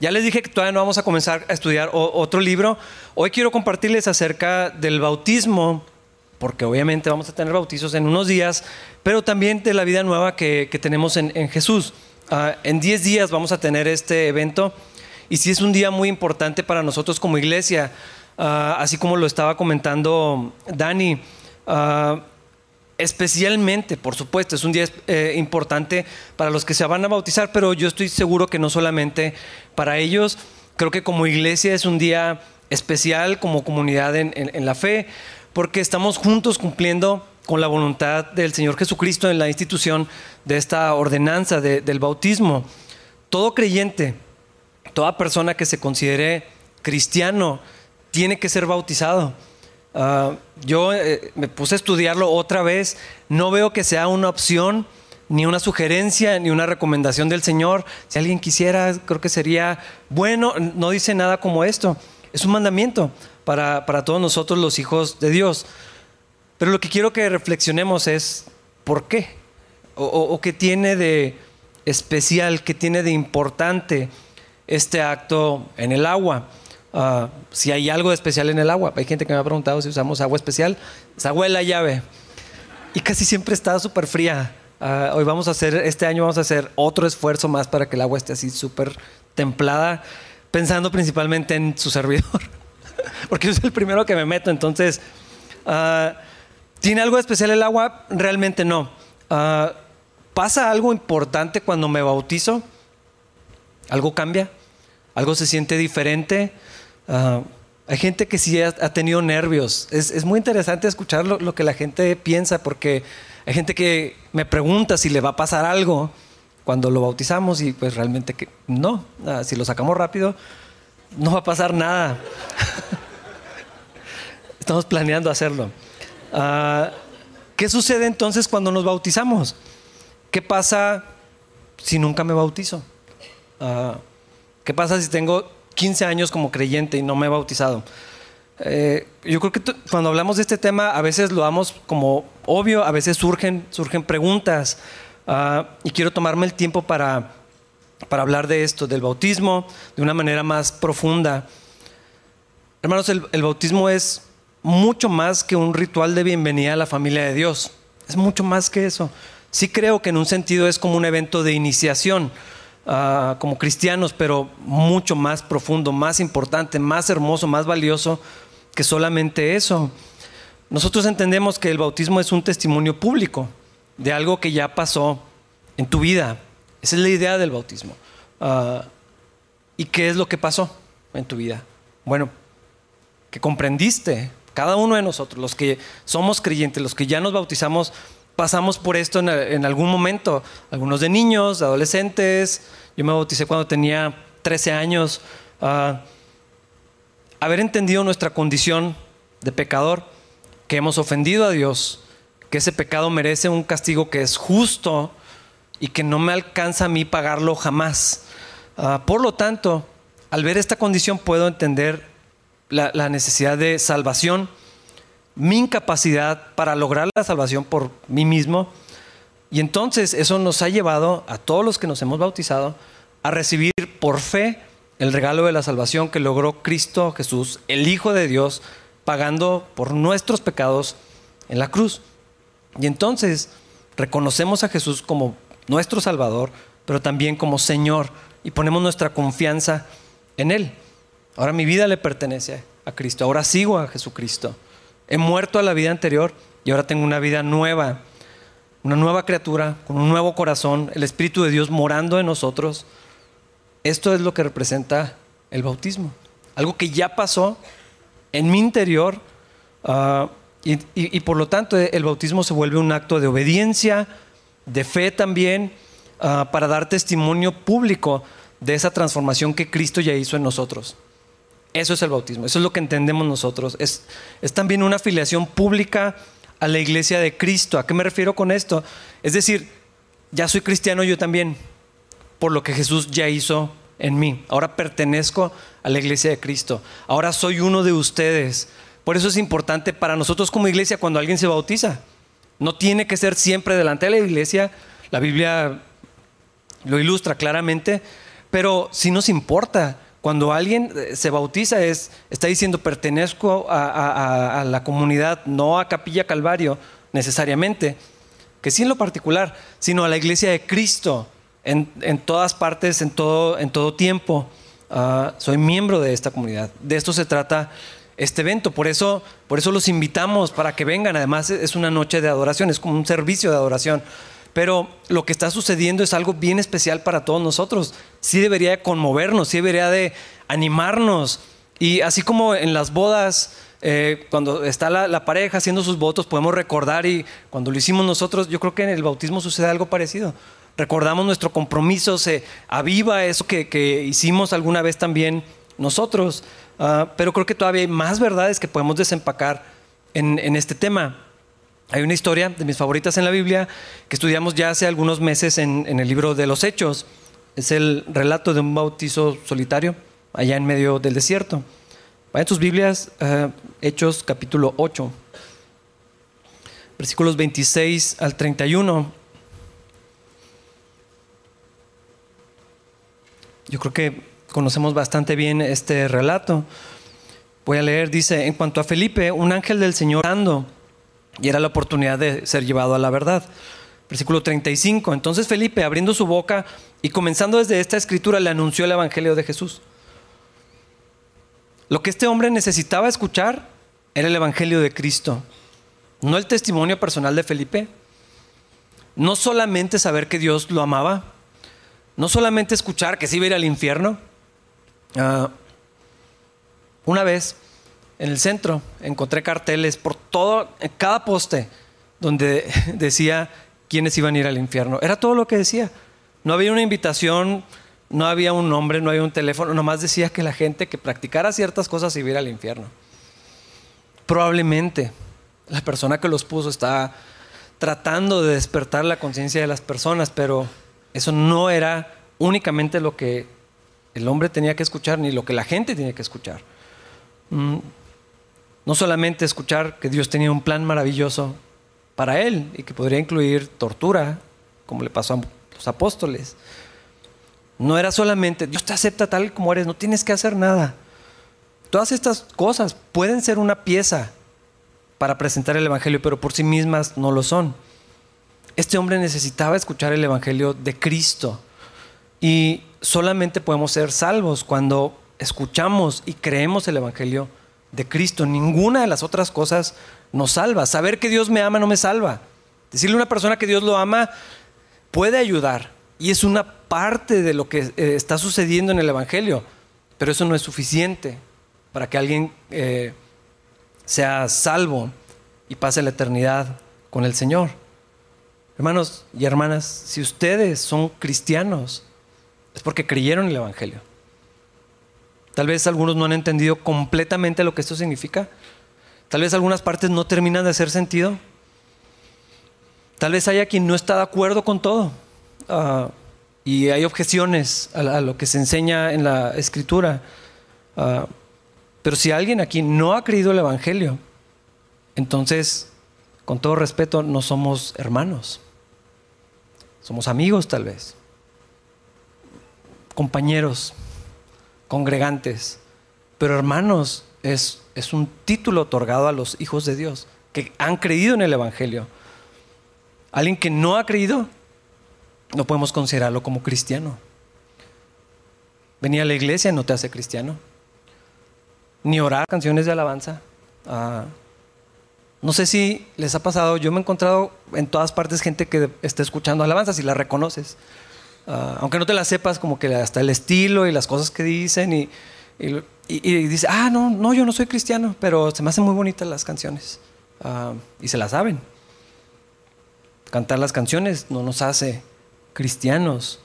Ya les dije que todavía no vamos a comenzar a estudiar otro libro. Hoy quiero compartirles acerca del bautismo, porque obviamente vamos a tener bautizos en unos días, pero también de la vida nueva que, tenemos en, Jesús. Ah, en 10 días vamos a tener este evento y sí es un día muy importante para nosotros como iglesia, ah, así como lo estaba comentando Dani. Ah, especialmente, por supuesto, es un día eh, importante para los que se van a bautizar, pero yo estoy seguro que no solamente para ellos, creo que como iglesia es un día especial, como comunidad en, la fe, porque estamos juntos cumpliendo con la voluntad del Señor Jesucristo en la institución de esta ordenanza del bautismo. Todo creyente, toda persona que se considere cristiano, tiene que ser bautizado. Ah, yo eh, me puse a estudiarlo otra vez. No veo que sea una opción, ni una sugerencia, ni una recomendación del Señor. Si alguien quisiera, creo que sería bueno. No dice nada como esto. Es un mandamiento para, todos nosotros los hijos de Dios. Pero lo que quiero que reflexionemos es por qué. O, qué tiene de especial, qué tiene de importante este acto en el agua. Ah, si hay algo especial en el agua. Hay gente que me ha preguntado si usamos agua especial. Es agua de la llave. Y casi siempre está súper fría. Ah, hoy vamos a hacer, este año vamos a hacer otro esfuerzo más para que el agua esté así súper templada, pensando principalmente en su servidor. Porque yo soy el primero que me meto, entonces... Ah, ¿Tiene algo especial el agua? Realmente no. ¿Pasa algo importante cuando me bautizo? ¿Algo cambia? ¿Algo se siente diferente? Ah, hay gente que sí ha, tenido nervios. Es, muy interesante escuchar lo, que la gente piensa porque hay gente que me pregunta si le va a pasar algo cuando lo bautizamos y pues realmente que no. Ah, si lo sacamos rápido, no va a pasar nada. Estamos planeando hacerlo. Ah, ¿Qué sucede entonces cuando nos bautizamos? ¿Qué pasa si nunca me bautizo? ¿Qué pasa si tengo 15 años como creyente y no me he bautizado. Eh, yo creo que cuando hablamos de este tema a veces lo damos como obvio, a veces surgen, surgen preguntas ah, y quiero tomarme el tiempo para, para hablar de esto, del bautismo, de una manera más profunda. Hermanos, el, el bautismo es mucho más que un ritual de bienvenida a la familia de Dios. Es mucho más que eso. Sí creo que en un sentido es como un evento de iniciación Ah, como cristianos, pero mucho más profundo, más importante, más hermoso, más valioso que solamente eso. Nosotros entendemos que el bautismo es un testimonio público de algo que ya pasó en tu vida. Esa es la idea del bautismo. Ah, ¿Y qué es lo que pasó en tu vida? Bueno, que comprendiste, cada uno de nosotros, los que somos creyentes, los que ya nos bautizamos, pasamos por esto en, algún momento. Algunos de niños, adolescentes. Yo me bauticé cuando tenía 13 años. Ah, haber entendido nuestra condición de pecador, que hemos ofendido a Dios, que ese pecado merece un castigo que es justo y que no me alcanza a mí pagarlo jamás. Ah, por lo tanto, al ver esta condición puedo entender la necesidad de salvación mi incapacidad para lograr la salvación por mí mismo. Y entonces eso nos ha llevado a todos los que nos hemos bautizado a recibir por fe el regalo de la salvación que logró Cristo Jesús, el Hijo de Dios, pagando por nuestros pecados en la cruz. Y entonces reconocemos a Jesús como nuestro Salvador, pero también como Señor y ponemos nuestra confianza en Él. Ahora mi vida le pertenece a Cristo, ahora sigo a Jesucristo. He muerto a la vida anterior y ahora tengo una vida nueva, una nueva criatura, con un nuevo corazón, el Espíritu de Dios morando en nosotros. Esto es lo que representa el bautismo. Algo que ya pasó en mi interior ah, y, por lo tanto el bautismo se vuelve un acto de obediencia, de fe también, ah, para dar testimonio público de esa transformación que Cristo ya hizo en nosotros. Eso es el bautismo, eso es lo que entendemos nosotros. Es, también una afiliación pública a la iglesia de Cristo. ¿A qué me refiero con esto? Es decir, ya soy cristiano yo también, por lo que Jesús ya hizo en mí. Ahora pertenezco a la iglesia de Cristo. Ahora soy uno de ustedes. Por eso es importante para nosotros como iglesia cuando alguien se bautiza. No tiene que ser siempre delante de la iglesia. La Biblia lo ilustra claramente Pero sí nos importa. Cuando alguien eh, se bautiza es, está diciendo pertenezco a, la comunidad, no a Capilla Calvario necesariamente, que sí en lo particular, sino a la iglesia de Cristo en, todas partes, en todo, en todo tiempo. Ah, soy miembro de esta comunidad. De esto se trata este evento. Por eso, por eso los invitamos para que vengan. Además, es una noche de adoración, es como un servicio de adoración. Pero lo que está sucediendo es algo bien especial para todos nosotros. Sí debería de conmovernos, sí debería de animarnos. Y así como en las bodas, eh, cuando está la, pareja haciendo sus votos, podemos recordar y cuando lo hicimos nosotros, yo creo que en el bautismo sucede algo parecido. Recordamos nuestro compromiso, se aviva eso que, hicimos alguna vez también nosotros. Ah, pero creo que todavía hay más verdades que podemos desempacar en este tema. Hay una historia de mis favoritas en la Biblia que estudiamos ya hace algunos meses en, el libro de los Hechos. Es el relato de un bautizo solitario allá en medio del desierto. Vayan tus Biblias, eh, Hechos capítulo 8, versículos 26 al 31. Yo creo que conocemos bastante bien este relato. Voy a leer, dice, en cuanto a Felipe, un ángel del Señor ando y era la oportunidad de ser llevado a la verdad. Versículo 35. Entonces Felipe, abriendo su boca y comenzando desde esta escritura, le anunció el Evangelio de Jesús. Lo que este hombre necesitaba escuchar era el Evangelio de Cristo, no el testimonio personal de Felipe. No solamente saber que Dios lo amaba, no solamente escuchar que se iba a ir al infierno. Ah, una vez en el centro encontré carteles por todo, en cada poste, donde decía quiénes iban a ir al infierno. Era todo lo que decía. No había una invitación, no había un nombre, no había un teléfono, nomás decía que la gente que practicara ciertas cosas iba a ir al infierno. Probablemente la persona que los puso estaba tratando de despertar la conciencia de las personas, pero eso no era únicamente lo que el hombre tenía que escuchar ni lo que la gente tenía que escuchar. No solamente escuchar que Dios tenía un plan maravilloso para él y que podría incluir tortura, como le pasó a los apóstoles. No era solamente, Dios te acepta tal como eres, no tienes que hacer nada. Todas estas cosas pueden ser una pieza para presentar el Evangelio, pero por sí mismas no lo son. Este hombre necesitaba escuchar el Evangelio de Cristo. Y solamente podemos ser salvos cuando escuchamos y creemos el Evangelio de Cristo. Ninguna de las otras cosas nos salva. Saber que Dios me ama no me salva. Decirle a una persona que Dios lo ama puede ayudar y es una parte de lo que eh, está sucediendo en el Evangelio, pero eso no es suficiente para que alguien eh, sea salvo y pase la eternidad con el Señor. Hermanos y hermanas, si ustedes son cristianos, es porque creyeron el Evangelio. Tal vez algunos no han entendido completamente lo que esto significa. Tal vez algunas partes no terminan de hacer sentido. Tal vez haya quien no está de acuerdo con todo. Ah, y hay objeciones a, lo que se enseña en la escritura. Ah, pero si alguien aquí no ha creído el Evangelio, entonces, con todo respeto, no somos hermanos. Somos amigos tal vez. Compañeros congregantes. Pero hermanos, es, es un título otorgado a los hijos de Dios que han creído en el Evangelio. Alguien que no ha creído, no podemos considerarlo como cristiano. Venir a la iglesia no te hace cristiano. Ni orar canciones de alabanza. Ah, no sé si les ha pasado, yo me he encontrado en todas partes gente que está escuchando alabanzas y la reconoces. Ah, aunque no te la sepas, como que hasta el estilo y las cosas que dicen y, y, dice, ah, no, no, yo no soy cristiano, pero se me hacen muy bonitas las canciones ah, y se las saben. Cantar las canciones no nos hace cristianos.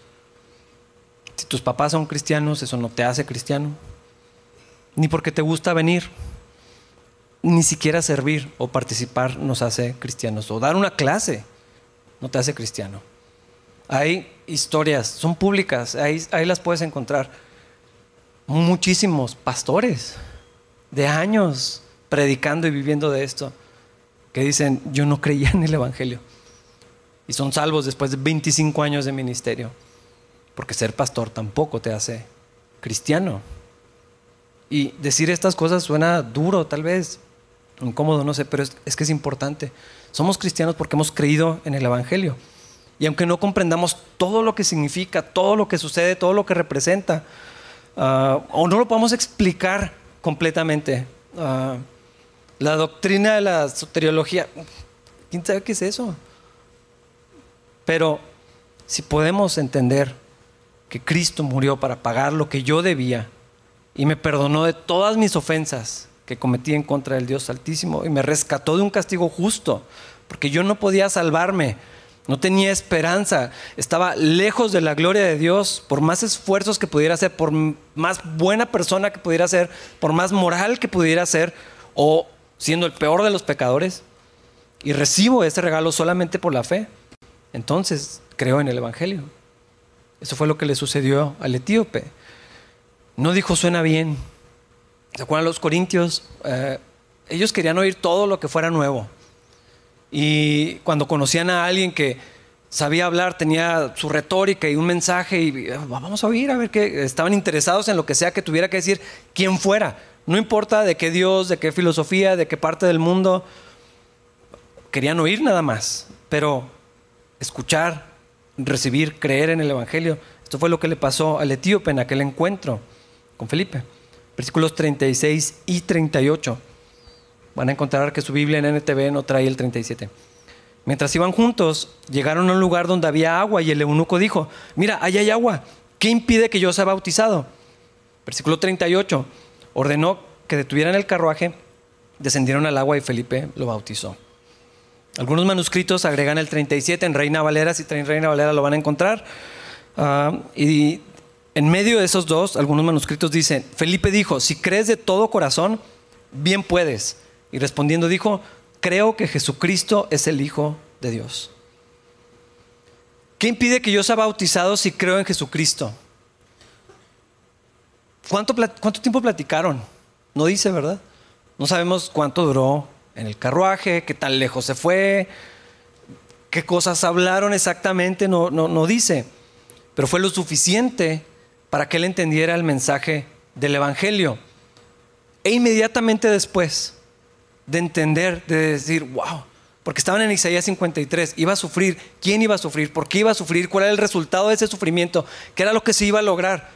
Si tus papás son cristianos, eso no te hace cristiano. Ni porque te gusta venir, ni siquiera servir o participar nos hace cristianos. O dar una clase no te hace cristiano. Hay historias, son públicas, ahí, las puedes encontrar. Muchísimos pastores de años predicando y viviendo de esto, que dicen, yo no creía en el Evangelio. Y son salvos después de 25 años de ministerio. porque ser pastor tampoco te hace cristiano. Y decir estas cosas suena duro, tal vez, incómodo, no sé, pero es, que es importante. Somos cristianos porque hemos creído en el Evangelio. Y aunque no comprendamos todo lo que significa, todo lo que sucede, todo lo que representa, ah, o no lo podemos explicar completamente, ah, la doctrina de la soteriología, ¿quién sabe qué es eso? Pero si podemos entender que Cristo murió para pagar lo que yo debía y me perdonó de todas mis ofensas que cometí en contra del Dios Altísimo y me rescató de un castigo justo, porque yo no podía salvarme, no tenía esperanza, estaba lejos de la gloria de Dios, por más esfuerzos que pudiera hacer, por más buena persona que pudiera ser, por más moral que pudiera ser, o siendo el peor de los pecadores, y recibo ese regalo solamente por la fe. Entonces creo en el Evangelio. Eso fue lo que le sucedió al etíope. No dijo suena bien. ¿Se acuerdan los corintios? Eh, ellos querían oír todo lo que fuera nuevo. Y cuando conocían a alguien que sabía hablar, tenía su retórica y un mensaje, y ah, vamos a oír, a ver qué, estaban interesados en lo que sea que tuviera que decir quien fuera. No importa de qué Dios, de qué filosofía, de qué parte del mundo. Querían oír nada más, pero escuchar, recibir, creer en el Evangelio. Esto fue lo que le pasó al etíope en aquel encuentro con Felipe. Versículos 36 y 38. Van a encontrar que su Biblia en NTV no trae el 37. Mientras iban juntos, llegaron a un lugar donde había agua y el eunuco dijo, mira, allá hay agua, ¿qué impide que yo sea bautizado? Versículo 38. Ordenó que detuvieran el carruaje, descendieron al agua y Felipe lo bautizó. Algunos manuscritos agregan el 37 en Reina Valera, si traen Reina Valera lo van a encontrar. Ah, y en medio de esos dos, algunos manuscritos dicen, Felipe dijo, si crees de todo corazón, bien puedes. Y respondiendo dijo, creo que Jesucristo es el Hijo de Dios. ¿Qué impide que yo sea bautizado si creo en Jesucristo? ¿Cuánto, tiempo platicaron? No dice, ¿verdad? No sabemos cuánto duró en el carruaje, qué tan lejos se fue, qué cosas hablaron exactamente, no, no, no dice. Pero fue lo suficiente para que él entendiera el mensaje del Evangelio. E inmediatamente después de entender, de decir, wow, porque estaban en Isaías 53, iba a sufrir, ¿quién iba a sufrir? ¿Por qué iba a sufrir? ¿Cuál era el resultado de ese sufrimiento? ¿Qué era lo que se iba a lograr?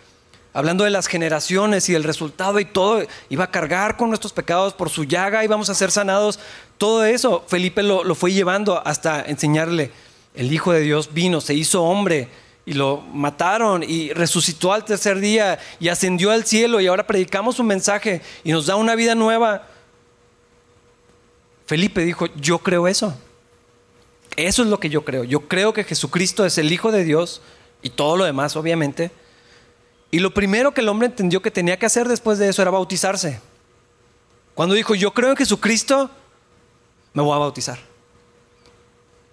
hablando de las generaciones y el resultado y todo, iba a cargar con nuestros pecados por su llaga, íbamos a ser sanados. Todo eso Felipe lo, fue llevando hasta enseñarle, el Hijo de Dios vino, se hizo hombre y lo mataron y resucitó al tercer día y ascendió al cielo y ahora predicamos un mensaje y nos da una vida nueva. Felipe dijo, yo creo eso. Eso es lo que yo creo. Yo creo que Jesucristo es el Hijo de Dios y todo lo demás, obviamente y lo primero que el hombre entendió que tenía que hacer después de eso era bautizarse. Cuando dijo, yo creo en Jesucristo, me voy a bautizar.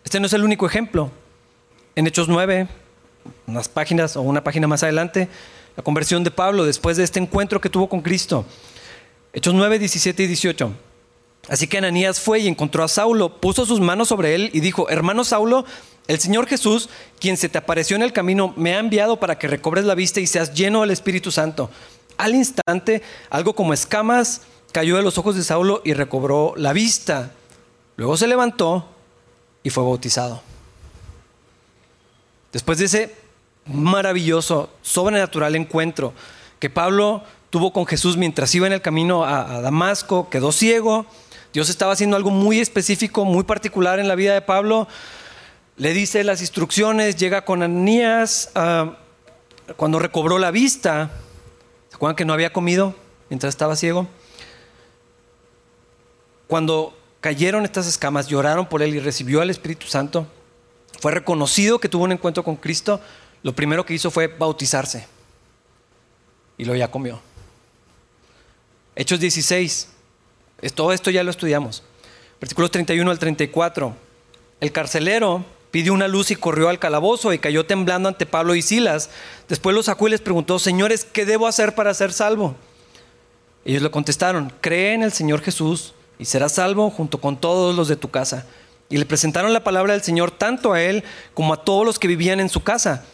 Este no es el único ejemplo. En Hechos 9, unas páginas o una página más adelante, la conversión de Pablo después de este encuentro que tuvo con Cristo. Hechos 9, 17 y 18. Así que Ananías fue y encontró a Saulo, puso sus manos sobre él y dijo, hermano Saulo, el Señor Jesús, quien se te apareció en el camino, me ha enviado para que recobres la vista y seas lleno del Espíritu Santo. Al instante, algo como escamas cayó de los ojos de Saulo y recobró la vista. Luego se levantó y fue bautizado. Después de ese maravilloso, sobrenatural encuentro que Pablo tuvo con Jesús mientras iba en el camino a, Damasco, quedó ciego. Dios estaba haciendo algo muy específico, muy particular en la vida de Pablo le dice las instrucciones, llega con Anías, ah, cuando recobró la vista, ¿se acuerdan que no había comido mientras estaba ciego? Cuando cayeron estas escamas, lloraron por él y recibió al Espíritu Santo, fue reconocido que tuvo un encuentro con Cristo, lo primero que hizo fue bautizarse y lo ya comió. Hechos 16, todo esto ya lo estudiamos. Versículos 31 al 34. El carcelero pidió una luz y corrió al calabozo y cayó temblando ante Pablo y Silas. Después los sacó y les preguntó, señores, ¿qué debo hacer para ser salvo? Ellos le contestaron, cree en el Señor Jesús y serás salvo junto con todos los de tu casa. Y le presentaron la palabra del Señor tanto a él como a todos los que vivían en su casa.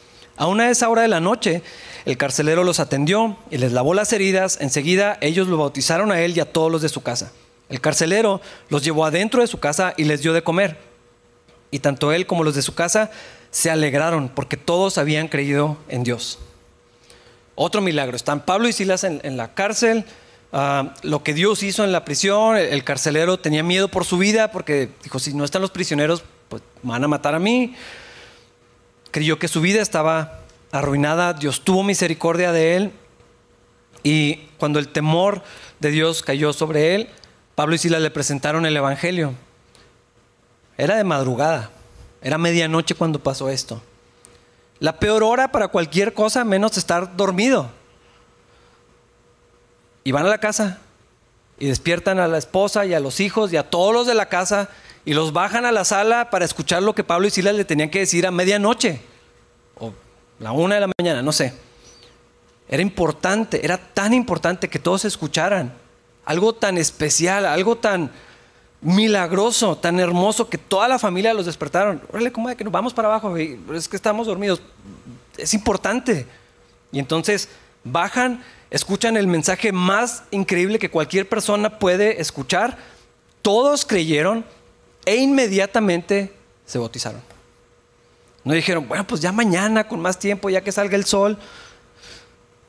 A una de esa hora de la noche, el carcelero los atendió y les lavó las heridas. Enseguida ellos lo bautizaron a él y a todos los de su casa. El carcelero los llevó adentro de su casa y les dio de comer. Y tanto él como los de su casa se alegraron porque todos habían creído en Dios. Otro milagro. Están Pablo y Silas en, la cárcel. Ah, lo que Dios hizo en la prisión, el, carcelero tenía miedo por su vida porque dijo, si no están los prisioneros, pues van a matar a mí. Creyó que su vida estaba arruinada. Dios tuvo misericordia de él. Y cuando el temor de Dios cayó sobre él, Pablo y Silas le presentaron el Evangelio. Era de madrugada, era medianoche cuando pasó esto. La peor hora para cualquier cosa menos estar dormido. Y van a la casa y despiertan a la esposa y a los hijos y a todos los de la casa y los bajan a la sala para escuchar lo que Pablo y Silas le tenían que decir a medianoche o la una de la mañana, no sé. Era importante, era tan importante que todos escucharan algo tan especial, algo tan milagroso, tan hermoso que toda la familia los despertaron. Órale, ¿cómo de que nos vamos para abajo? Es que estamos dormidos. Es importante. Y entonces bajan, escuchan el mensaje más increíble que cualquier persona puede escuchar. Todos creyeron e inmediatamente se bautizaron. No dijeron, bueno, pues ya mañana, con más tiempo, ya que salga el sol.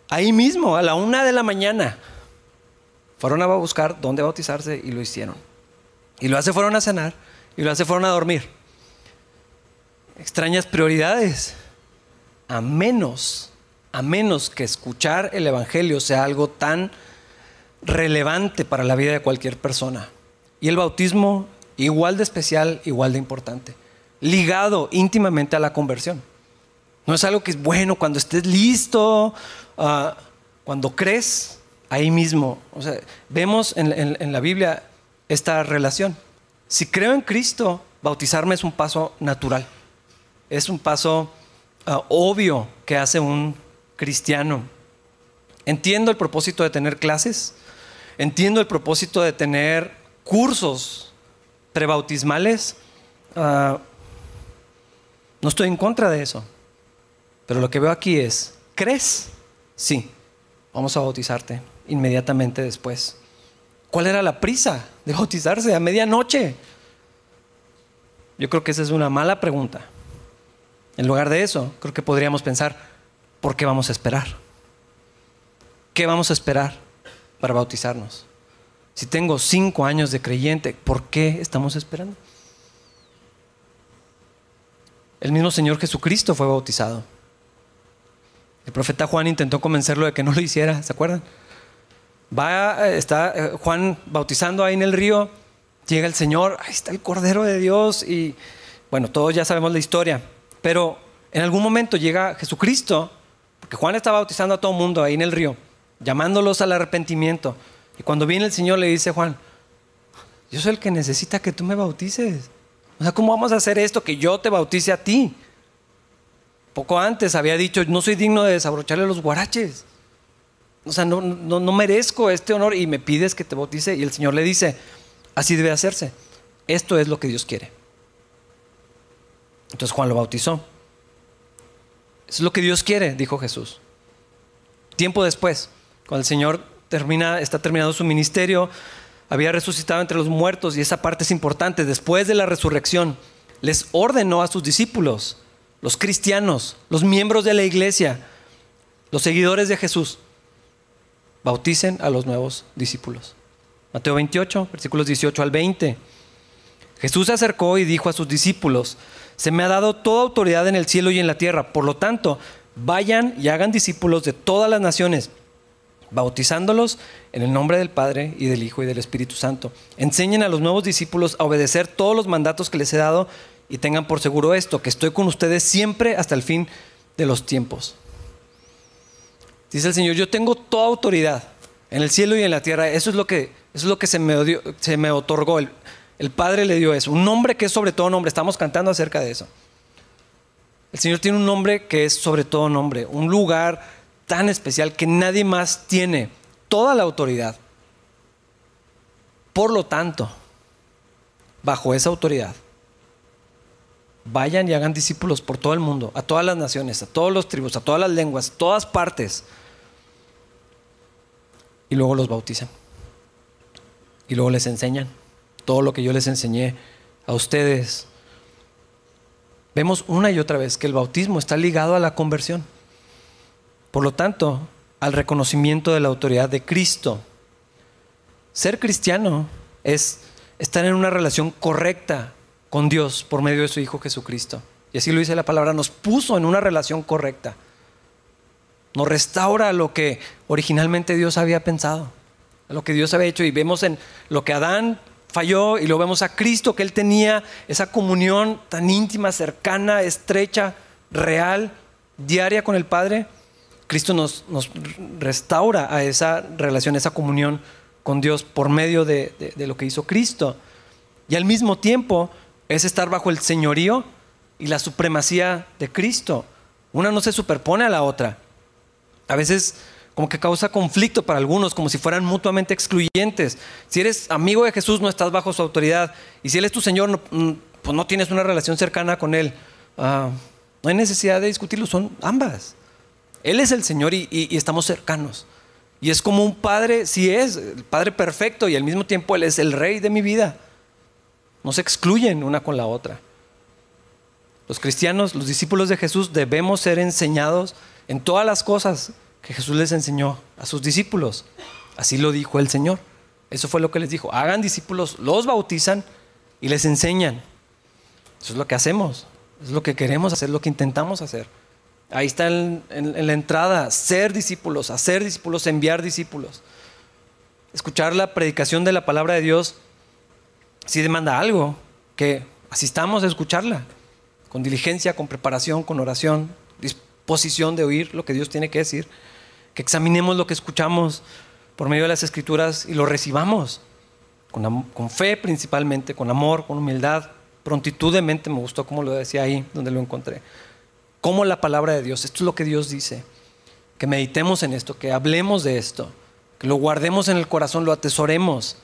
Ahí mismo, a la una de la mañana, fueron a buscar dónde bautizarse y lo hicieron. Y lo hace fueron a cenar y lo hace fueron a dormir. Extrañas prioridades. A menos, a menos que escuchar el Evangelio sea algo tan relevante para la vida de cualquier persona. Y el bautismo igual de especial, igual de importante. Ligado íntimamente a la conversión. No es algo que es bueno cuando estés listo, ah, cuando crees, ahí mismo. O sea, vemos en la Biblia esta relación. Si creo en Cristo, bautizarme es un paso natural. Es un paso ah, obvio que hace un cristiano. Entiendo el propósito de tener clases, entiendo el propósito de tener cursos prebautismales. Ah, no estoy en contra de eso. Pero lo que veo aquí es, ¿crees? Sí, vamos a bautizarte inmediatamente después. ¿Cuál era la prisa de bautizarse a medianoche? Yo creo que esa es una mala pregunta. En lugar de eso, creo que podríamos pensar, ¿por qué vamos a esperar? ¿Qué vamos a esperar para bautizarnos? Si tengo cinco años de creyente, ¿por qué estamos esperando? El mismo Señor Jesucristo fue bautizado. El profeta Juan intentó convencerlo de que no lo hiciera, ¿se acuerdan? Va, está eh, Juan bautizando ahí en el río, llega el Señor, ahí está el Cordero de Dios y bueno, todos ya sabemos la historia, pero en algún momento llega Jesucristo, porque Juan está bautizando a todo el mundo ahí en el río, llamándolos al arrepentimiento. Y cuando viene el Señor le dice Juan, yo soy el que necesita que tú me bautices. O sea, ¿cómo vamos a hacer esto que yo te bautice a ti? Poco antes había dicho, no soy digno de desabrocharle los guaraches. O sea, no, no, merezco este honor y me pides que te bautice. Y el Señor le dice, así debe hacerse. Esto es lo que Dios quiere. Entonces Juan lo bautizó. Eso es lo que Dios quiere, dijo Jesús. Tiempo después, cuando el Señor termina, está terminado su ministerio, había resucitado entre los muertos y esa parte es importante. Después de la resurrección, les ordenó a sus discípulos, los cristianos, los miembros de la iglesia, los seguidores de Jesús, bauticen a los nuevos discípulos. Mateo 28, versículos 18 al 20. Jesús se acercó y dijo a sus discípulos, se me ha dado toda autoridad en el cielo y en la tierra, por lo tanto, vayan y hagan discípulos de todas las naciones, bautizándolos en el nombre del Padre y del Hijo y del Espíritu Santo. Enseñen a los nuevos discípulos a obedecer todos los mandatos que les he dado y tengan por seguro esto, que estoy con ustedes siempre hasta el fin de los tiempos. Dice el Señor, yo tengo toda autoridad en el cielo y en la tierra. Eso es lo que, es lo que se, me se me otorgó. El, el Padre le dio eso. Un nombre que es sobre todo nombre. Estamos cantando acerca de eso. El Señor tiene un nombre que es sobre todo nombre. Un lugar tan especial que nadie más tiene toda la autoridad. Por lo tanto, bajo esa autoridad, vayan y hagan discípulos por todo el mundo, a todas las naciones, a todos los tribus, a todas las lenguas, a todas partes. Y luego los bautizan. Y luego les enseñan todo lo que yo les enseñé a ustedes. Vemos una y otra vez que el bautismo está ligado a la conversión. Por lo tanto, al reconocimiento de la autoridad de Cristo. Ser cristiano es estar en una relación correcta con Dios por medio de su Hijo Jesucristo. Y así lo dice la palabra, nos puso en una relación correcta. Nos restaura lo que originalmente Dios había pensado, lo que Dios había hecho. Y vemos en lo que Adán falló y lo vemos a Cristo, que Él tenía esa comunión tan íntima, cercana, estrecha, real, diaria con el Padre. Cristo nos, nos restaura a esa relación, esa comunión con Dios por medio de, de, lo que hizo Cristo. Y al mismo tiempo es estar bajo el señorío y la supremacía de Cristo. Una no se superpone a la otra. A veces como que causa conflicto para algunos, como si fueran mutuamente excluyentes. Si eres amigo de Jesús, no estás bajo su autoridad. Y si Él es tu Señor, no, mm, pues no tienes una relación cercana con Él. Ah, no hay necesidad de discutirlo, son ambas. Él es el Señor y, estamos cercanos. Y es como un padre, si es, el padre perfecto y al mismo tiempo Él es el rey de mi vida. No se excluyen una con la otra. Los cristianos, los discípulos de Jesús, debemos ser enseñados en todas las cosas que Jesús les enseñó a sus discípulos. Así lo dijo el Señor. Eso fue lo que les dijo. Hagan discípulos, los bautizan y les enseñan. Eso es lo que hacemos. Es lo que queremos hacer, lo que intentamos hacer. Ahí está en, la entrada, ser discípulos, hacer discípulos, enviar discípulos. Escuchar la predicación de la palabra de Dios sí demanda algo, que asistamos a escucharla, con diligencia, con preparación, con oración, disposición de oír lo que Dios tiene que decir que examinemos lo que escuchamos por medio de las escrituras y lo recibamos con, con, fe principalmente, con amor, con humildad, prontitud de mente, me gustó como lo decía ahí donde lo encontré. Como la palabra de Dios, esto es lo que Dios dice, que meditemos en esto, que hablemos de esto, que lo guardemos en el corazón, lo atesoremos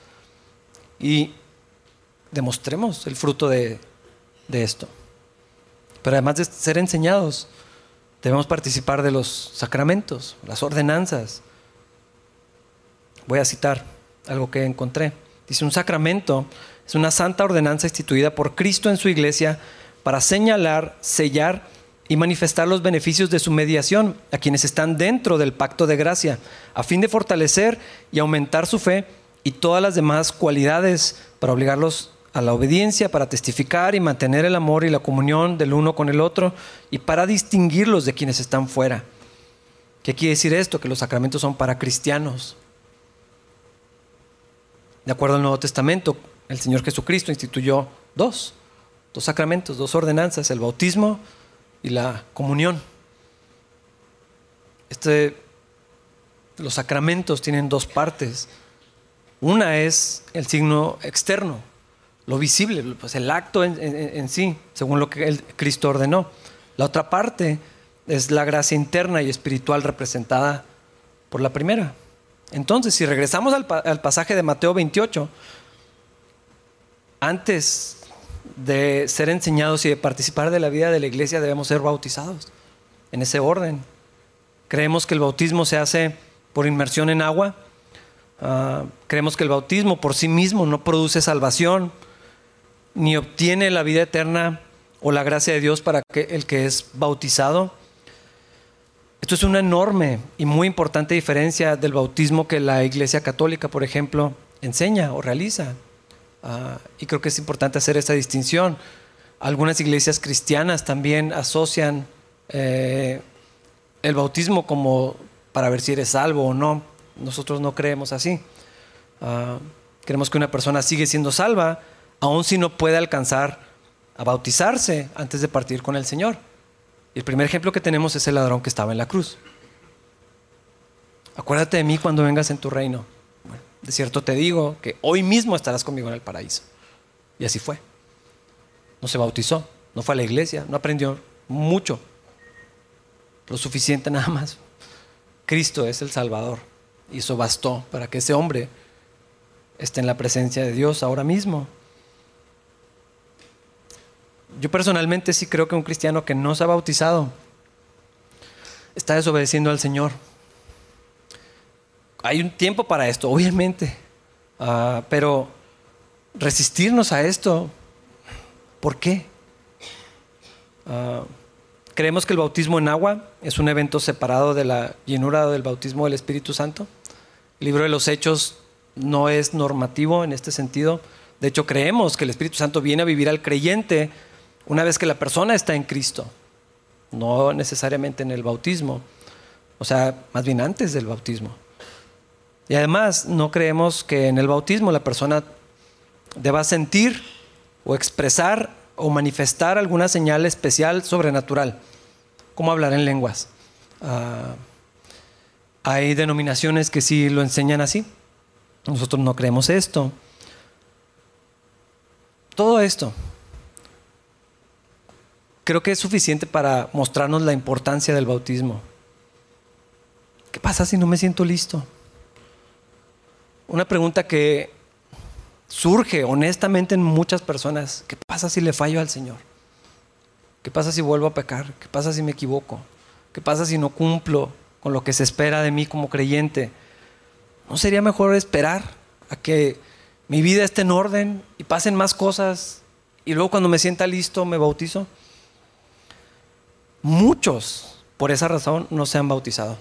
y demostremos el fruto de, de esto. Pero además de ser enseñados, Debemos participar de los sacramentos, las ordenanzas. Voy a citar algo que encontré. Dice, un sacramento es una santa ordenanza instituida por Cristo en su iglesia para señalar, sellar y manifestar los beneficios de su mediación a quienes están dentro del pacto de gracia, a fin de fortalecer y aumentar su fe y todas las demás cualidades para obligarlos a la obediencia para testificar y mantener el amor y la comunión del uno con el otro y para distinguirlos de quienes están fuera. ¿Qué quiere decir esto? Que los sacramentos son para cristianos. De acuerdo al Nuevo Testamento, el Señor Jesucristo instituyó dos, dos sacramentos, dos ordenanzas, el bautismo y la comunión. Este, los sacramentos tienen dos partes. Una es el signo externo, lo visible, pues el acto en, sí, según lo que el Cristo ordenó. La otra parte es la gracia interna y espiritual representada por la primera. Entonces, si regresamos al, al pasaje de Mateo 28, antes de ser enseñados y de participar de la vida de la iglesia debemos ser bautizados en ese orden. Creemos que el bautismo se hace por inmersión en agua. Ah, creemos que el bautismo por sí mismo no produce salvación ni obtiene la vida eterna o la gracia de Dios para que el que es bautizado. Esto es una enorme y muy importante diferencia del bautismo que la Iglesia Católica, por ejemplo, enseña o realiza. Ah, y creo que es importante hacer esa distinción. Algunas iglesias cristianas también asocian eh, el bautismo como para ver si eres salvo o no. Nosotros no creemos así. Ah, creemos que una persona sigue siendo salva aun si no puede alcanzar a bautizarse antes de partir con el Señor. Y el primer ejemplo que tenemos es el ladrón que estaba en la cruz. Acuérdate de mí cuando vengas en tu reino. Cierto te digo que hoy mismo estarás conmigo en el paraíso. Y así fue. No se bautizó, no fue a la iglesia, no aprendió mucho. Lo suficiente nada más. Cristo es el Salvador. Y eso bastó para que ese hombre esté en la presencia de Dios ahora mismo yo personalmente sí creo que un cristiano que no se ha bautizado está desobedeciendo al Señor. Hay un tiempo para esto, obviamente, ah, pero resistirnos a esto, ¿por qué? Ah, creemos que el bautismo en agua es un evento separado de la llenura del bautismo del Espíritu Santo. El libro de los Hechos no es normativo en este sentido. De hecho, creemos que el Espíritu Santo viene a vivir al creyente una vez que la persona está en Cristo, no necesariamente en el bautismo, o sea, más bien antes del bautismo. Y además, no creemos que en el bautismo la persona deba sentir o expresar o manifestar alguna señal especial sobrenatural, como hablar en lenguas. Ah, hay denominaciones que sí lo enseñan así. Nosotros no creemos esto. Todo esto creo que es suficiente para mostrarnos la importancia del bautismo. ¿Qué pasa si no me siento listo? Una pregunta que surge honestamente en muchas personas. ¿Qué pasa si le fallo al Señor? ¿Qué pasa si vuelvo a pecar? ¿Qué pasa si me equivoco? ¿Qué pasa si no cumplo con lo que se espera de mí como creyente? ¿No sería mejor esperar a que mi vida esté en orden y pasen más cosas y luego cuando me sienta listo me bautizo? Muchos, por esa razón, no se han bautizado.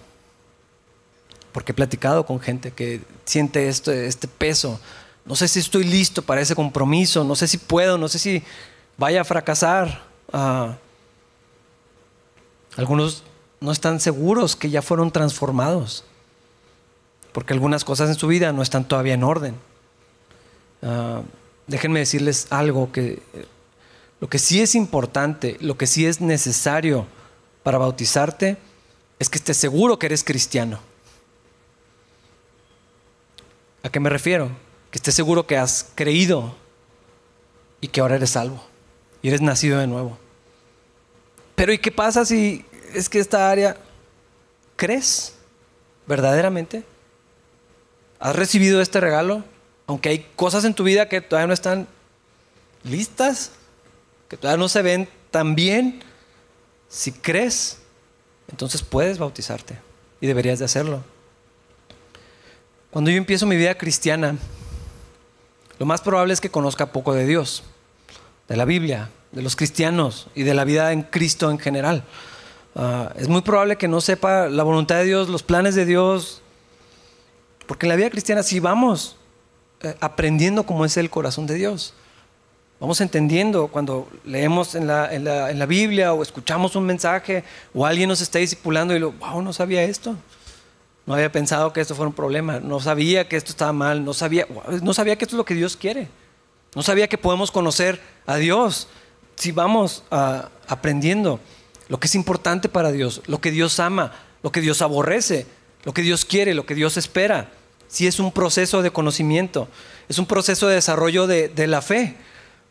Porque he platicado con gente que siente este, peso. No sé si estoy listo para ese compromiso, no sé si puedo, no sé si vaya a fracasar. Ah, algunos no están seguros que ya fueron transformados, porque algunas cosas en su vida no están todavía en orden. Ah, déjenme decirles algo que lo que sí es importante, lo que sí es necesario para bautizarte, es que estés seguro que eres cristiano. ¿A qué me refiero? Que estés seguro que has creído y que ahora eres salvo y eres nacido de nuevo. Pero ¿y qué pasa si es que esta área crees verdaderamente? ¿Has recibido este regalo? Aunque hay cosas en tu vida que todavía no están listas que todavía no se ven tan bien, si crees, entonces puedes bautizarte y deberías de hacerlo. Cuando yo empiezo mi vida cristiana, lo más probable es que conozca poco de Dios, de la Biblia, de los cristianos y de la vida en Cristo en general. Ah, es muy probable que no sepa la voluntad de Dios, los planes de Dios, porque en la vida cristiana sí vamos eh, aprendiendo cómo es el corazón de Dios. Vamos entendiendo cuando leemos en la, en, la, Biblia o escuchamos un mensaje o alguien nos está discipulando y lo, wow, no sabía esto. No había pensado que esto fuera un problema. No sabía que esto estaba mal. No sabía, no sabía que esto es lo que Dios quiere. No sabía que podemos conocer a Dios si vamos aprendiendo lo que es importante para Dios, lo que Dios ama, lo que Dios aborrece, lo que Dios quiere, lo que Dios espera. Si es un proceso de conocimiento, es un proceso de desarrollo de, de la fe.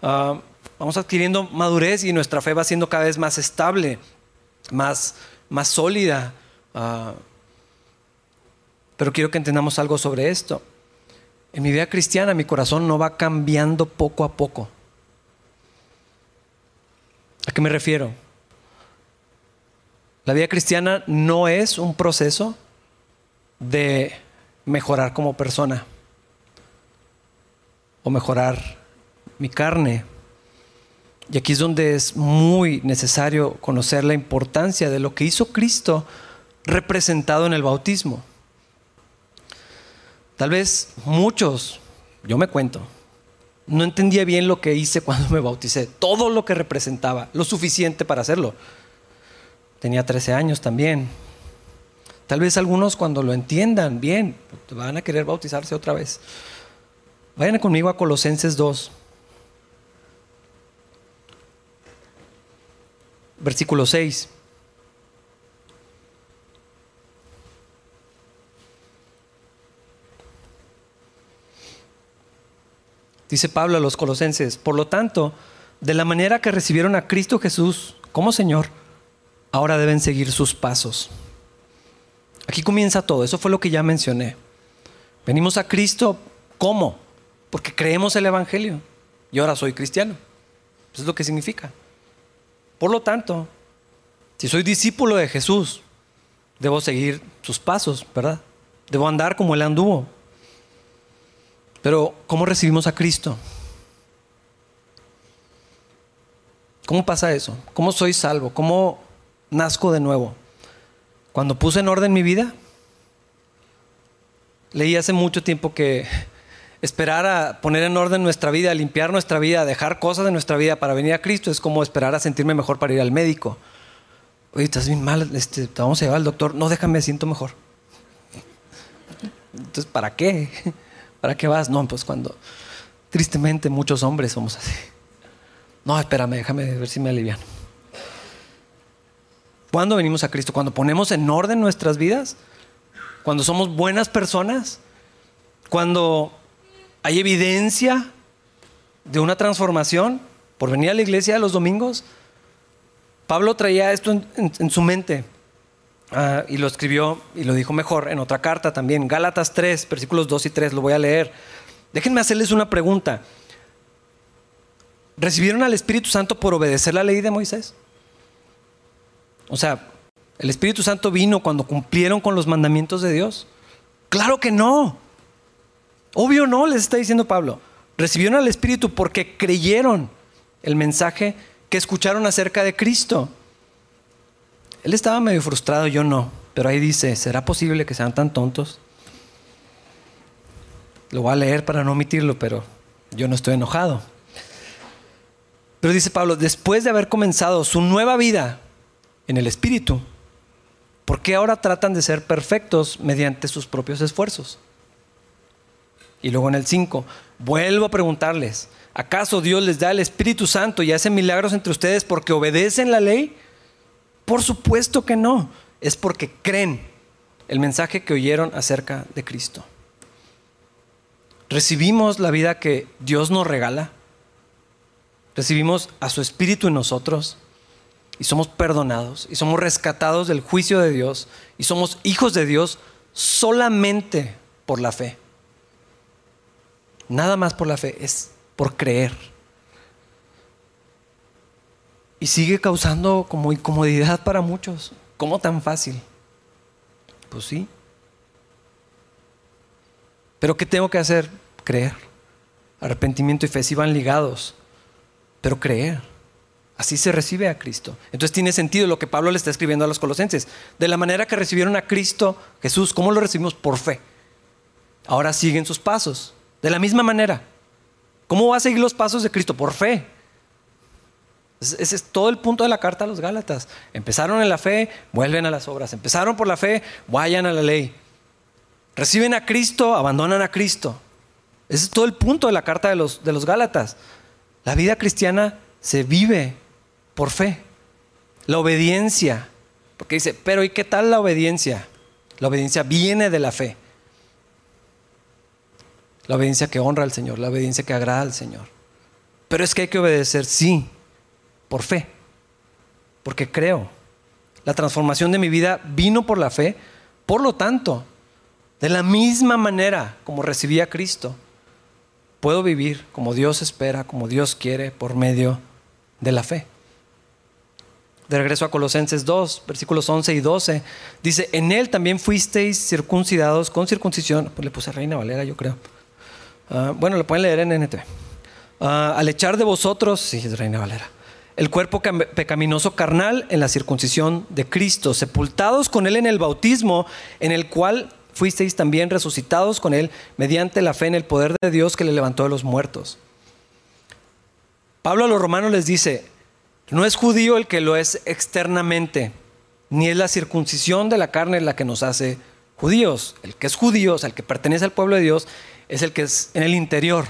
Ah, vamos adquiriendo madurez y nuestra fe va siendo cada vez más estable, más, más sólida. Ah, pero quiero que entendamos algo sobre esto. En mi vida cristiana mi corazón no va cambiando poco a poco. ¿A qué me refiero? La vida cristiana no es un proceso de mejorar como persona o mejorar mi carne. Y aquí es donde es muy necesario conocer la importancia de lo que hizo Cristo representado en el bautismo. Tal vez muchos, yo me cuento, no entendía bien lo que hice cuando me bauticé, todo lo que representaba, lo suficiente para hacerlo. Tenía 13 años también. Tal vez algunos cuando lo entiendan bien, van a querer bautizarse otra vez. Vayan conmigo a Colosenses 2. versículo 6. Dice Pablo a los colosenses, por lo tanto, de la manera que recibieron a Cristo Jesús como Señor, ahora deben seguir sus pasos. Aquí comienza todo, eso fue lo que ya mencioné. Venimos a Cristo, ¿cómo? Porque creemos el Evangelio y ahora soy cristiano. Eso es lo que significa. Por lo tanto, si soy discípulo de Jesús, debo seguir sus pasos, ¿verdad? Debo andar como Él anduvo. Pero, ¿cómo recibimos a Cristo? ¿Cómo pasa eso? ¿Cómo soy salvo? ¿Cómo nazco de nuevo? Cuando puse en orden mi vida, leí hace mucho tiempo que esperar a poner en orden nuestra vida, limpiar nuestra vida, dejar cosas de nuestra vida para venir a Cristo es como esperar a sentirme mejor para ir al médico. Oye, estás bien mal, este, te vamos a llevar al doctor. No, déjame, siento mejor. Entonces, ¿para qué? ¿Para qué vas? No, pues cuando tristemente muchos hombres somos así. No, espérame, déjame ver si me alivian. ¿Cuándo venimos a Cristo? Cuando ponemos en orden nuestras vidas, cuando somos buenas personas, cuando hay evidencia de una transformación por venir a la iglesia los domingos. Pablo traía esto en, su mente ah, y lo escribió y lo dijo mejor en otra carta también, Gálatas 3, versículos 2 y 3, lo voy a leer. Déjenme hacerles una pregunta. ¿Recibieron al Espíritu Santo por obedecer la ley de Moisés? O sea, ¿el Espíritu Santo vino cuando cumplieron con los mandamientos de Dios? Claro que no. Obvio no, les está diciendo Pablo. Recibieron al Espíritu porque creyeron el mensaje que escucharon acerca de Cristo. Él estaba medio frustrado, yo no. Pero ahí dice, ¿será posible que sean tan tontos? Lo voy a leer para no omitirlo, pero yo no estoy enojado. Pero dice Pablo, después de haber comenzado su nueva vida en el Espíritu, ¿por qué ahora tratan de ser perfectos mediante sus propios esfuerzos? Y luego en el 5, vuelvo a preguntarles, ¿acaso Dios les da el Espíritu Santo y hace milagros entre ustedes porque obedecen la ley? Por supuesto que no, es porque creen el mensaje que oyeron acerca de Cristo. Recibimos la vida que Dios nos regala, recibimos a su Espíritu en nosotros y somos perdonados y somos rescatados del juicio de Dios y somos hijos de Dios solamente por la fe. Nada más por la fe, es por creer. Y sigue causando como incomodidad para muchos. ¿Cómo tan fácil? Pues sí. Pero ¿qué tengo que hacer? Creer. Arrepentimiento y fe sí van ligados. Pero creer. Así se recibe a Cristo. Entonces tiene sentido lo que Pablo le está escribiendo a los colosenses. De la manera que recibieron a Cristo Jesús, ¿cómo lo recibimos? Por fe. Ahora siguen sus pasos. De la misma manera. ¿Cómo va a seguir los pasos de Cristo? Por fe. Ese es todo el punto de la carta a los Gálatas. Empezaron en la fe, vuelven a las obras. Empezaron por la fe, vayan a la ley. Reciben a Cristo, abandonan a Cristo. Ese es todo el punto de la carta de los, de los Gálatas. La vida cristiana se vive por fe. La obediencia. Porque dice, pero ¿y qué tal la obediencia? La obediencia viene de la fe. La obediencia que honra al Señor, la obediencia que agrada al Señor. Pero es que hay que obedecer, sí, por fe, porque creo. La transformación de mi vida vino por la fe, por lo tanto, de la misma manera como recibí a Cristo, puedo vivir como Dios espera, como Dios quiere, por medio de la fe. De regreso a Colosenses 2, versículos 11 y 12, dice, en Él también fuisteis circuncidados con circuncisión, pues le puse Reina Valera yo creo Ah, bueno, lo pueden leer en NT. Ah, al echar de vosotros, sí, Reina Valera, el cuerpo pecaminoso carnal en la circuncisión de Cristo, sepultados con Él en el bautismo, en el cual fuisteis también resucitados con Él mediante la fe en el poder de Dios que le levantó de los muertos. Pablo a los romanos les dice, no es judío el que lo es externamente, ni es la circuncisión de la carne la que nos hace judíos. El que es judío, o sea, el que pertenece al pueblo de Dios, es el que es en el interior,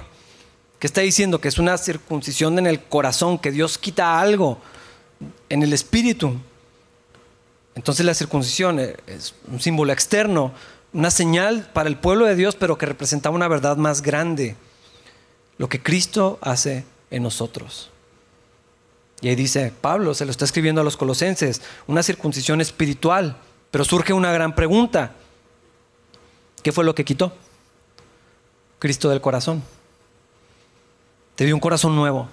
que está diciendo que es una circuncisión en el corazón, que Dios quita algo en el espíritu. Entonces la circuncisión es un símbolo externo, una señal para el pueblo de Dios, pero que representaba una verdad más grande, lo que Cristo hace en nosotros. Y ahí dice Pablo, se lo está escribiendo a los colosenses, una circuncisión espiritual, pero surge una gran pregunta. ¿Qué fue lo que quitó? Cristo del corazón. Te dio un corazón nuevo,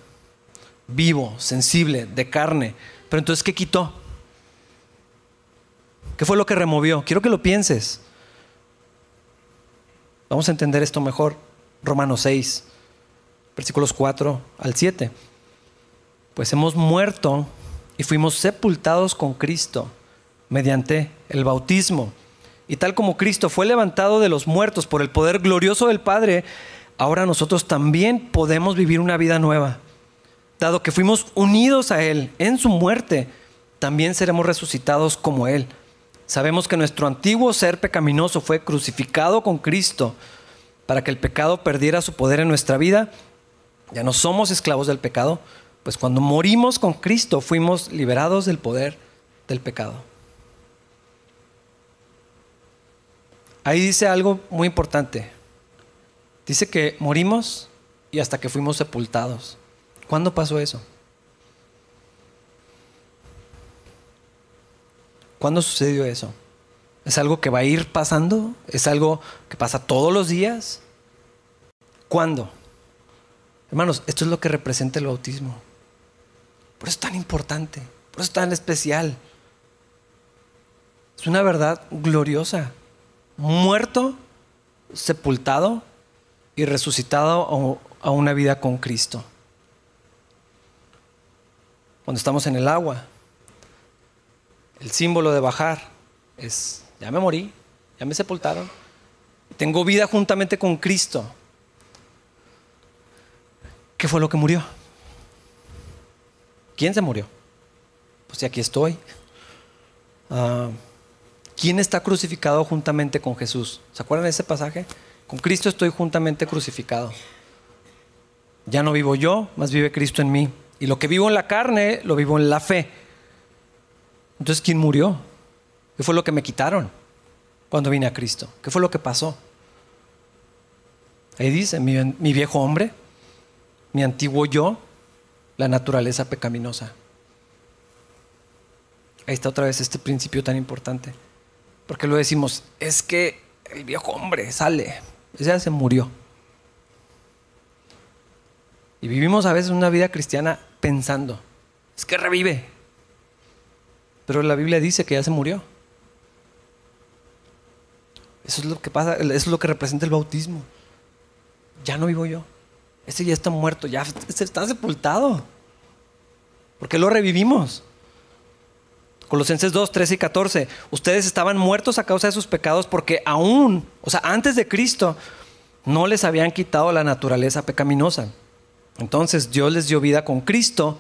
vivo, sensible, de carne, Pero entonces, ¿qué quitó? ¿Qué fue lo que removió? Quiero que lo pienses. Vamos a entender esto mejor. Romanos 6, versículos 4 al 7. Pues hemos muerto y fuimos sepultados con Cristo mediante el bautismo. Y tal como Cristo fue levantado de los muertos por el poder glorioso del Padre, ahora nosotros también podemos vivir una vida nueva. Dado que fuimos unidos a Él en su muerte, también seremos resucitados como Él. Sabemos que nuestro antiguo ser pecaminoso fue crucificado con Cristo para que el pecado perdiera su poder en nuestra vida. Ya no somos esclavos del pecado, pues cuando morimos con Cristo fuimos liberados del poder del pecado. Ahí dice algo muy importante. Dice que morimos y hasta que fuimos sepultados. ¿Cuándo pasó eso? ¿Cuándo sucedió eso? ¿Es algo que va a ir pasando? ¿Es algo que pasa todos los días? ¿Cuándo? Hermanos, esto es lo que representa el bautismo. Por eso es tan importante, por eso es tan especial. Es una verdad gloriosa. Muerto, sepultado y resucitado a una vida con Cristo. Cuando estamos en el agua, el símbolo de bajar es, ya me morí, ya me sepultaron, tengo vida juntamente con Cristo. ¿Qué fue lo que murió? ¿Quién se murió? Pues aquí estoy. Ah, ¿Quién está crucificado juntamente con Jesús? ¿Se acuerdan de ese pasaje? Con Cristo estoy juntamente crucificado. Ya no vivo yo, más vive Cristo en mí. Y lo que vivo en la carne, lo vivo en la fe. Entonces, ¿quién murió? ¿Qué fue lo que me quitaron cuando vine a Cristo? ¿Qué fue lo que pasó? Ahí dice, mi, viejo hombre, mi antiguo yo, la naturaleza pecaminosa. Ahí está otra vez este principio tan importante. Porque lo decimos, es que el viejo hombre sale, ya se murió. Y vivimos a veces una vida cristiana pensando, es que revive. Pero la Biblia dice que ya se murió. Eso es lo que pasa, eso es lo que representa el bautismo. Ya no vivo yo. Ese ya está muerto, ya está sepultado. Porque lo revivimos. Colosenses 2, 13 y 14. Ustedes estaban muertos a causa de sus pecados porque aún, o sea, antes de Cristo, no les habían quitado la naturaleza pecaminosa. Entonces Dios les dio vida con Cristo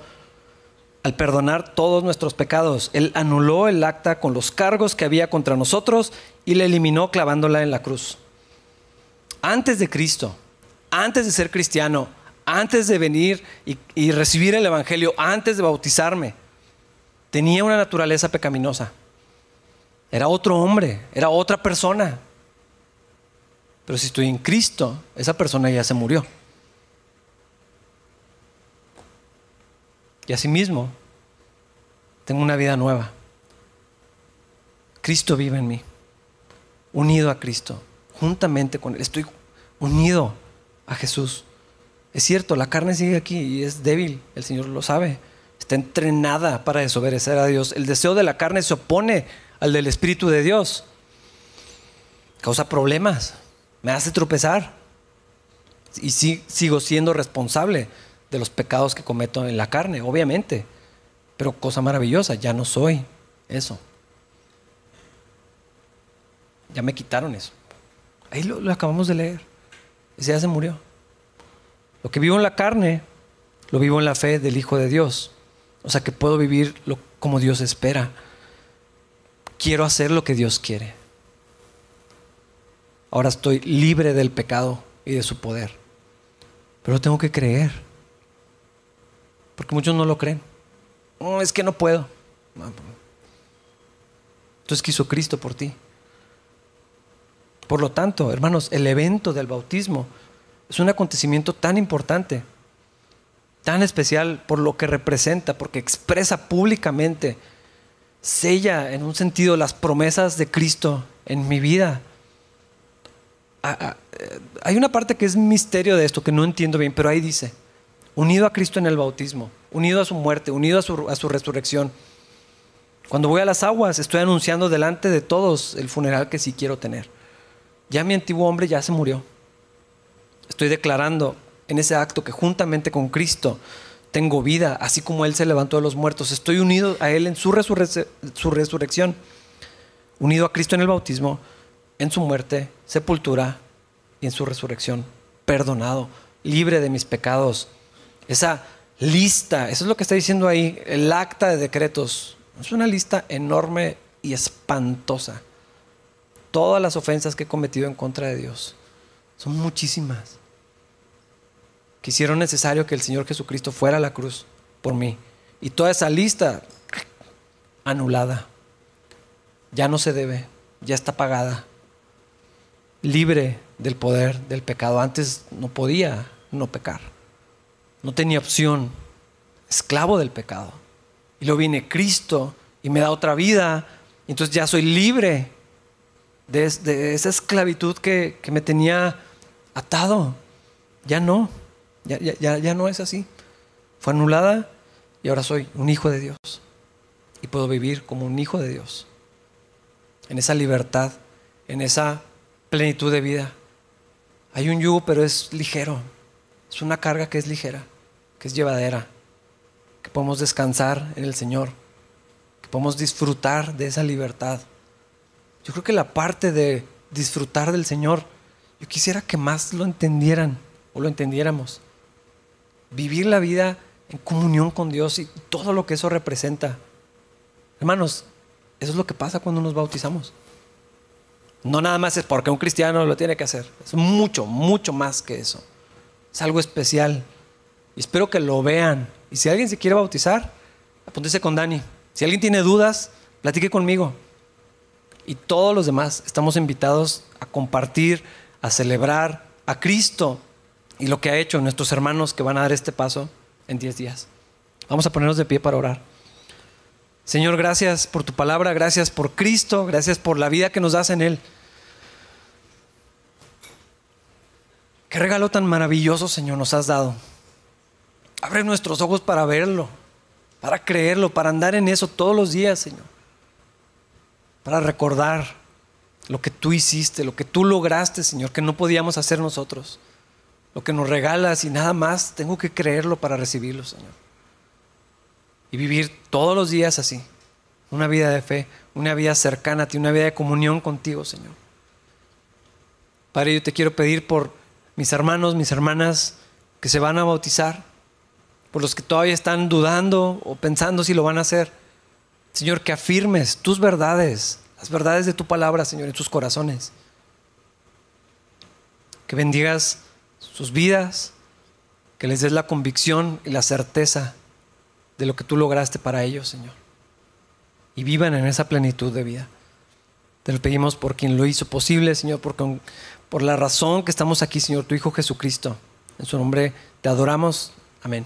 al perdonar todos nuestros pecados. Él anuló el acta con los cargos que había contra nosotros y la eliminó clavándola en la cruz. Antes de Cristo, antes de ser cristiano, antes de venir y, y recibir el Evangelio, antes de bautizarme, tenía una naturaleza pecaminosa. Era otro hombre, era otra persona. Pero si estoy en Cristo, esa persona ya se murió. Y asimismo, tengo una vida nueva. Cristo vive en mí, unido a Cristo, juntamente con Él. Estoy unido a Jesús. Es cierto, la carne sigue aquí y es débil, el Señor lo sabe. Está entrenada para desobedecer a Dios. El deseo de la carne se opone al del Espíritu de Dios. Causa problemas, me hace tropezar. Y sigo siendo responsable de los pecados que cometo en la carne, obviamente. Pero cosa maravillosa, ya no soy eso. Ya me quitaron eso. Ahí lo, acabamos de leer. Ese ya se murió. Lo que vivo en la carne, lo vivo en la fe del Hijo de Dios. O sea que puedo vivir como Dios espera. Quiero hacer lo que Dios quiere. Ahora estoy libre del pecado y de su poder. Pero tengo que creer. Porque muchos no lo creen. es que no puedo. Entonces quiso Cristo por ti. Por lo tanto, hermanos, el evento del bautismo es un acontecimiento tan importante, tan especial por lo que representa, porque expresa públicamente, sella en un sentido las promesas de Cristo en mi vida. Hay una parte que es misterio de esto que no entiendo bien, pero ahí dice, unido a Cristo en el bautismo, unido a su muerte, unido a su, a su resurrección. Cuando voy a las aguas, estoy anunciando delante de todos el funeral que sí quiero tener. Ya mi antiguo hombre ya se murió. Estoy declarando en ese acto que juntamente con Cristo tengo vida, así como Él se levantó de los muertos. Estoy unido a Él en su, su resurrección, unido a Cristo en el bautismo, en su muerte, sepultura y en su resurrección, perdonado, libre de mis pecados. Esa lista, eso es lo que está diciendo ahí, el acta de decretos. Es una lista enorme y espantosa. Todas las ofensas que he cometido en contra de Dios. Son muchísimas. Que hicieron necesario que el Señor Jesucristo fuera a la cruz por mí. Y toda esa lista anulada. Ya no se debe, ya está pagada. Libre del poder del pecado. Antes no podía no pecar. No tenía opción. Esclavo del pecado. Y luego viene Cristo y me da otra vida. Entonces ya soy libre de, esa esclavitud que, me tenía atado. Ya no. Ya, ya, ya no es así. Fue anulada y ahora soy un hijo de Dios. Y puedo vivir como un hijo de Dios. En esa libertad, en esa plenitud de vida. Hay un yugo, pero es ligero. Es una carga que es ligera, que es llevadera, que podemos descansar en el Señor, que podemos disfrutar de esa libertad. Yo creo que la parte de disfrutar del Señor, yo quisiera que más lo entendieran o lo entendiéramos. Vivir la vida en comunión con Dios y todo lo que eso representa. Hermanos, eso es lo que pasa cuando nos bautizamos. No nada más es porque un cristiano lo tiene que hacer. Es mucho, mucho más que eso. Es algo especial. Espero que lo vean. Y si alguien se quiere bautizar, apúntese con Dani. Si alguien tiene dudas, platique conmigo. Y todos los demás estamos invitados a compartir, a celebrar a Cristo y lo que ha hecho nuestros hermanos que van a dar este paso en 10 días. Vamos a ponernos de pie para orar. Señor, gracias por tu palabra, gracias por Cristo, gracias por la vida que nos das en Él. Qué regalo tan maravilloso, Señor, nos has dado. Abre nuestros ojos para verlo, para creerlo, para andar en eso todos los días, Señor. Para recordar lo que tú hiciste, lo que tú lograste, Señor, que no podíamos hacer nosotros. Lo que nos regalas y nada más, tengo que creerlo para recibirlo, Señor y vivir todos los días así. Una vida de fe, una vida cercana a ti, una vida de comunión contigo, Señor. Padre, yo te quiero pedir por mis hermanos, mis hermanas que se van a bautizar, por los que todavía están dudando o pensando si lo van a hacer. Señor, que afirmes tus verdades, las verdades de tu palabra, Señor, en sus corazones. Que bendigas sus vidas, que les des la convicción y la certeza de lo que tú lograste para ellos, Señor. Y vivan en esa plenitud de vida. Te lo pedimos por quien lo hizo posible, Señor, por, por la razón que estamos aquí, Señor, tu Hijo Jesucristo. En su nombre te adoramos. Amén.